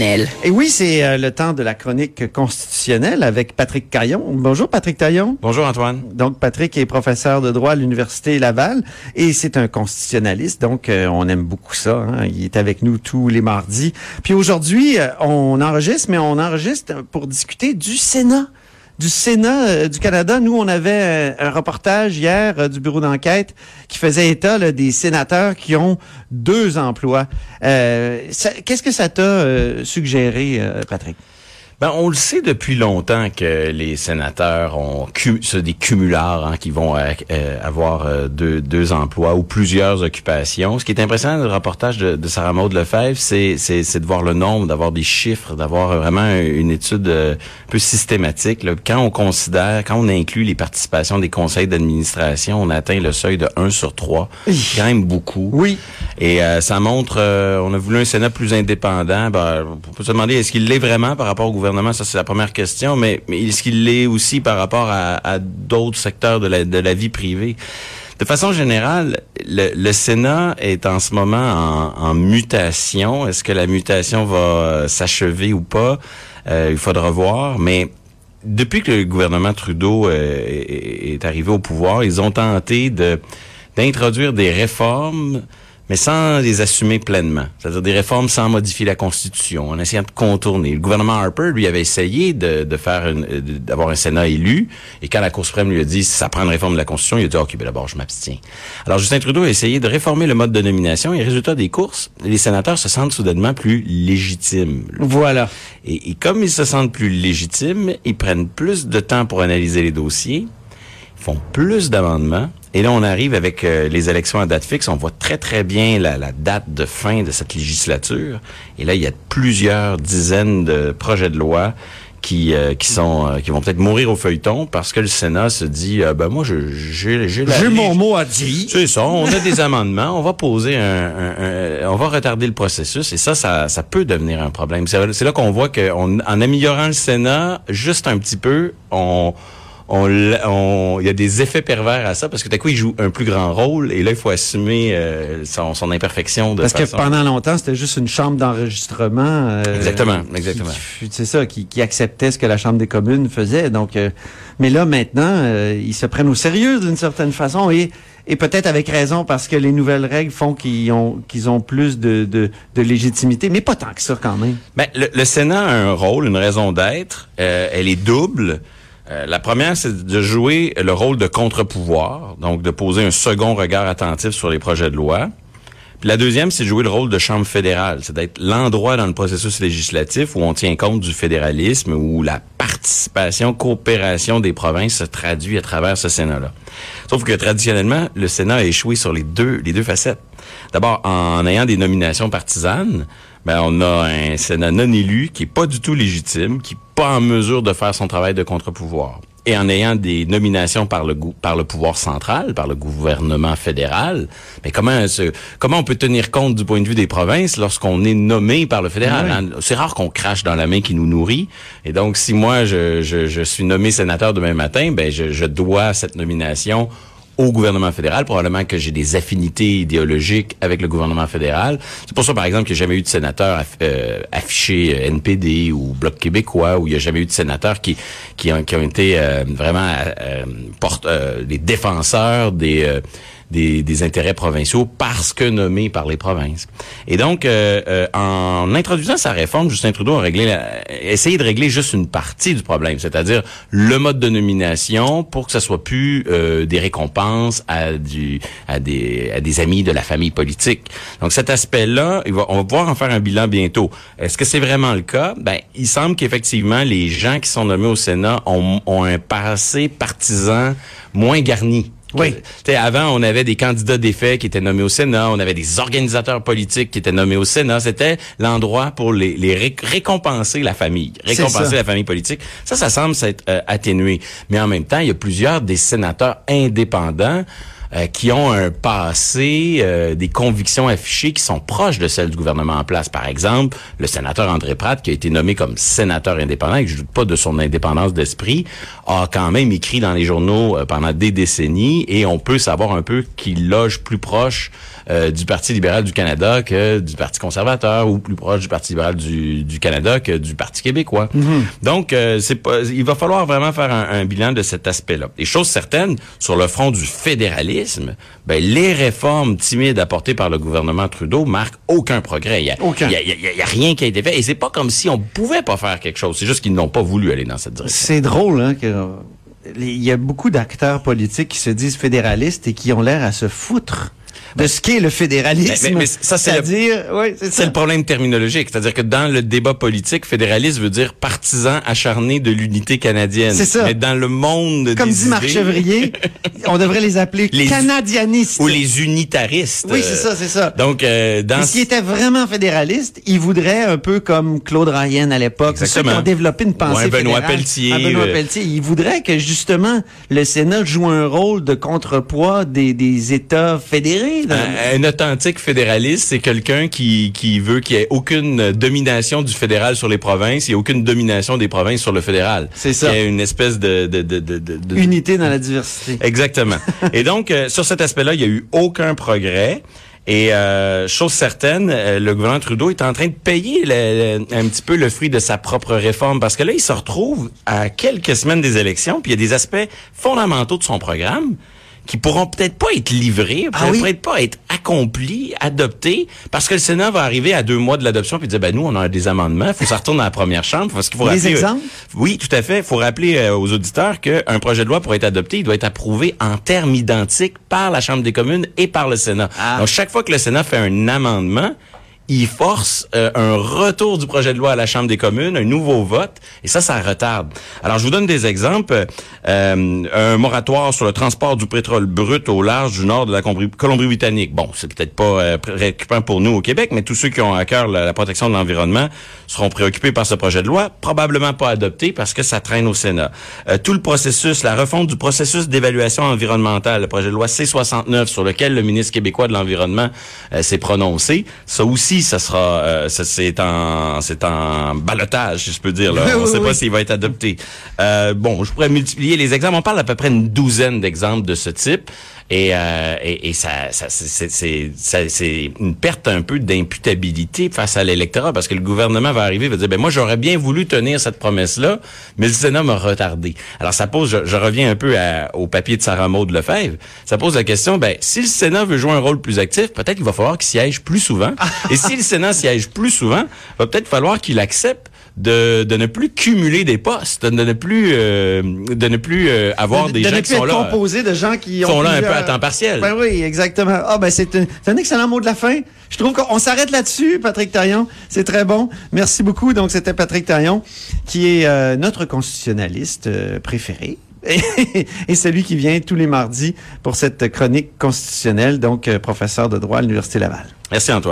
Et oui, c'est euh, le temps de la chronique constitutionnelle avec Patrick Caillon. Bonjour Patrick Caillon. Bonjour Antoine. Donc Patrick est professeur de droit à l'Université Laval et c'est un constitutionnaliste, donc euh, on aime beaucoup ça. Hein. Il est avec nous tous les mardis. Puis aujourd'hui, euh, on enregistre, mais on enregistre pour discuter du Sénat du Sénat euh, du Canada. Nous, on avait euh, un reportage hier euh, du bureau d'enquête qui faisait état des sénateurs qui ont deux emplois. Qu'est-ce que ça t'a suggéré, Patrick? Ben, on le sait depuis longtemps que les sénateurs ont c'est des cumulards hein, qui vont euh, euh, avoir euh, deux, deux emplois ou plusieurs occupations. Ce qui est impressionnant dans le reportage de, de Sarah Maud Lefebvre, c'est, de voir le nombre, d'avoir des chiffres, d'avoir vraiment une étude un peu systématique. Là. Quand on considère, quand on inclut les participations des conseils d'administration, on atteint le seuil de 1 sur 3. quand même beaucoup. Oui. Et ça montre, on a voulu un Sénat plus indépendant. Ben, on peut se demander, est-ce qu'il l'est vraiment par rapport au gouvernement? Ça c'est la première question, mais, mais est-ce qu'il l'est aussi par rapport à, d'autres secteurs de la, de la vie privée? De façon générale, le, Sénat est en ce moment en, mutation. Est-ce que la mutation va euh, s'achever ou pas? Euh, il faudra voir, mais depuis que le gouvernement Trudeau euh, est, est, arrivé au pouvoir, ils ont tenté de d'introduire des réformes mais sans les assumer pleinement. C'est-à-dire des réformes sans modifier la Constitution, en essayant de contourner. Le gouvernement Harper, lui, avait essayé de, de faire d'avoir un Sénat élu, et quand la Cour suprême lui a dit ça prend une réforme de la Constitution, il a dit OK, ben d'abord je m'abstiens. Alors Justin Trudeau a essayé de réformer le mode de nomination, et résultat des courses, les sénateurs se sentent soudainement plus légitimes. Voilà. Et, et comme ils se sentent plus légitimes, ils prennent plus de temps pour analyser les dossiers, font plus d'amendements, et là, on arrive avec euh, les élections à date fixe. On voit très, très bien la, date de fin de cette législature. Et là, il y a plusieurs dizaines de projets de loi qui euh, qui sont euh, qui vont peut-être mourir au feuilleton parce que le Sénat se dit ben moi j'ai j'ai j'ai mon mot à dire. C'est ça, on a des amendements, on va poser un, on va retarder le processus et ça ça ça peut devenir un problème. C'est là qu'on voit qu'en en améliorant le Sénat juste un petit peu, on on, il y a des effets pervers à ça parce que d'un coup il joue un plus grand rôle et là il faut assumer euh, son, son, imperfection de parce que pendant longtemps c'était juste une chambre d'enregistrement euh, exactement exactement c'est ça qui, qui, acceptait ce que la chambre des communes faisait donc euh, mais là maintenant ils se prennent au sérieux d'une certaine façon et et peut-être avec raison parce que les nouvelles règles font qu'ils ont qu'ils ont plus de, de, de, légitimité, mais pas tant que ça quand même. Ben, le, le Sénat a un rôle, une raison d'être. elle est double. Euh, la première, c'est de jouer le rôle de contre-pouvoir, donc de poser un second regard attentif sur les projets de loi. Puis la deuxième, c'est de jouer le rôle de chambre fédérale, c'est d'être l'endroit dans le processus législatif où on tient compte du fédéralisme, où la participation, coopération des provinces se traduit à travers ce Sénat-là. Sauf que traditionnellement, le Sénat a échoué sur les deux, les deux facettes. D'abord, en ayant des nominations partisanes, ben on a un Sénat non élu qui est pas du tout légitime, qui est pas en mesure de faire son travail de contre-pouvoir. Et en ayant des nominations par le par le pouvoir central, par le gouvernement fédéral, mais comment comment on peut tenir compte du point de vue des provinces lorsqu'on est nommé par le fédéral? Hein? C'est rare qu'on crache dans la main qui nous nourrit. Et donc, si moi je, je, je suis nommé sénateur demain matin, ben je, je dois cette nomination au gouvernement fédéral. Probablement que j'ai des affinités idéologiques avec le gouvernement fédéral. C'est pour ça, par exemple, qu'il n'y a jamais eu de sénateur euh, affiché euh, NPD ou Bloc québécois, où il n'y a jamais eu de sénateurs qui, qui, ont, qui ont été euh, vraiment porte, les défenseurs des des, des, intérêts provinciaux parce que nommés par les provinces. Et donc, euh, euh, en introduisant sa réforme, Justin Trudeau a réglé essayé de régler juste une partie du problème, c'est-à-dire le mode de nomination pour que ce soit plus euh, des récompenses à, du, à, des, à des amis de la famille politique. Donc cet aspect-là, on va pouvoir en faire un bilan bientôt. Est-ce que c'est vraiment le cas? Ben, il semble qu'effectivement, les gens qui sont nommés au Sénat ont, ont un passé partisan moins garni oui. avant, on avait des candidats d'effet qui étaient nommés au Sénat, on avait des organisateurs politiques qui étaient nommés au Sénat. C'était l'endroit pour les, les récompenser la famille, récompenser la famille politique. Ça, ça semble s'être euh, atténué. Mais en même temps, il y a plusieurs des sénateurs indépendants euh, qui ont un passé, euh, des convictions affichées qui sont proches de celles du gouvernement en place. Par exemple, le sénateur André Pratt, qui a été nommé comme sénateur indépendant, et que je doute pas de son indépendance d'esprit, a quand même écrit dans les journaux euh, pendant des décennies, et on peut savoir un peu qu'il loge plus proche du Parti libéral du Canada que du Parti conservateur, ou plus proche du Parti libéral du, du Canada que du Parti québécois. Mm-hmm. Donc, c'est pas, il va falloir vraiment faire un, un bilan de cet aspect-là. Et chose certaine, sur le front du fédéralisme, ben, les réformes timides apportées par le gouvernement Trudeau marquent aucun progrès. Il y a, rien qui a été fait. Et c'est pas comme si on pouvait pas faire quelque chose. C'est juste qu'ils n'ont pas voulu aller dans cette direction. C'est drôle, hein, que il y a beaucoup d'acteurs politiques qui se disent fédéralistes et qui ont l'air à se foutre de ce qu'est le fédéralisme. Mais, ça, c'est dire, c'est le problème terminologique. C'est-à-dire que dans le débat politique, fédéraliste veut dire partisan acharné de l'unité canadienne. C'est ça. Mais dans le monde Comme dit Marc Chevrier, on devrait les appeler les canadianistes. Ou les unitaristes. Oui, c'est ça, c'est ça. Donc, euh, dans... S'il était vraiment fédéraliste, il voudrait un peu comme Claude Ryan à l'époque. Ceux qui ont développé une pensée ouais, Benoît Pelletier. Benoît euh, Pelletier. Il voudrait que, justement, le Sénat joue un rôle de contrepoids des, des États Un, authentique fédéraliste, c'est quelqu'un qui, qui veut qu'il y ait aucune domination du fédéral sur les provinces et aucune domination des provinces sur le fédéral. C'est ça. Il y a une espèce de, de, de, de, Unité dans la diversité. Exactement. et donc, euh, sur cet aspect-là, il y a eu aucun progrès. Et euh, chose certaine, euh, le gouvernement Trudeau est en train de payer un petit peu le fruit de sa propre réforme parce que là, il se retrouve à quelques semaines des élections, puis il y a des aspects fondamentaux de son programme qui pourront peut-être pas être livrés, ah peut-être pas être accomplis, adoptés, parce que le Sénat va arriver à deux mois de l'adoption puis dire ben nous on a des amendements, il faut ça retourne dans la première chambre, parce qu'il faut rappeler. exemples? oui, tout à fait. Il faut rappeler euh, aux auditeurs qu'un projet de loi pour être adopté, il doit être approuvé en termes identiques par la Chambre des communes et par le Sénat. Ah. Donc chaque fois que le Sénat fait un amendement, il force euh, un retour du projet de loi à la Chambre des communes, un nouveau vote, et ça, ça retarde. Alors, je vous donne des exemples. Euh, un moratoire sur le transport du pétrole brut au large du nord de la Colombie-Britannique. Bon, c'est peut-être pas euh, préoccupant pour nous au Québec, mais tous ceux qui ont à cœur la, protection de l'environnement seront préoccupés par ce projet de loi, probablement pas adopté parce que ça traîne au Sénat. tout le processus, la refonte du processus d'évaluation environnementale, le projet de loi C-69 sur lequel le ministre québécois de l'Environnement s'est prononcé, ça aussi ça sera, euh, c'est en, c'est en balotage, si je peux dire. Là. On ne sait pas s'il va être adopté. Euh, bon, je pourrais multiplier les exemples. On parle d'à peu près une douzaine d'exemples de ce type. Et, euh, ça, c'est une perte un peu d'imputabilité face à l'électorat parce que le gouvernement va arriver et va dire ben moi j'aurais bien voulu tenir cette promesse là, mais le Sénat m'a retardé. Alors ça pose, je, reviens un peu au papier de Sarah Maud Lefebvre, ça pose la question ben si le Sénat veut jouer un rôle plus actif, peut-être qu'il va falloir qu'il siège plus souvent. et si le Sénat siège plus souvent, va peut-être falloir qu'il accepte de, de ne plus cumuler des postes, de ne plus euh, de ne plus euh, avoir des gens qui sont là composé de gens qui sont là un peu à temps partiel. Ben oui, exactement. Ah ben c'est un, un, excellent mot de la fin. Je trouve qu'on s'arrête là-dessus, Patrick Taillon. C'est très bon. Merci beaucoup. Donc c'était Patrick Taillon qui est euh, notre constitutionnaliste préféré. et celui qui vient tous les mardis pour cette chronique constitutionnelle, donc professeur de droit à l'Université Laval. Merci Antoine.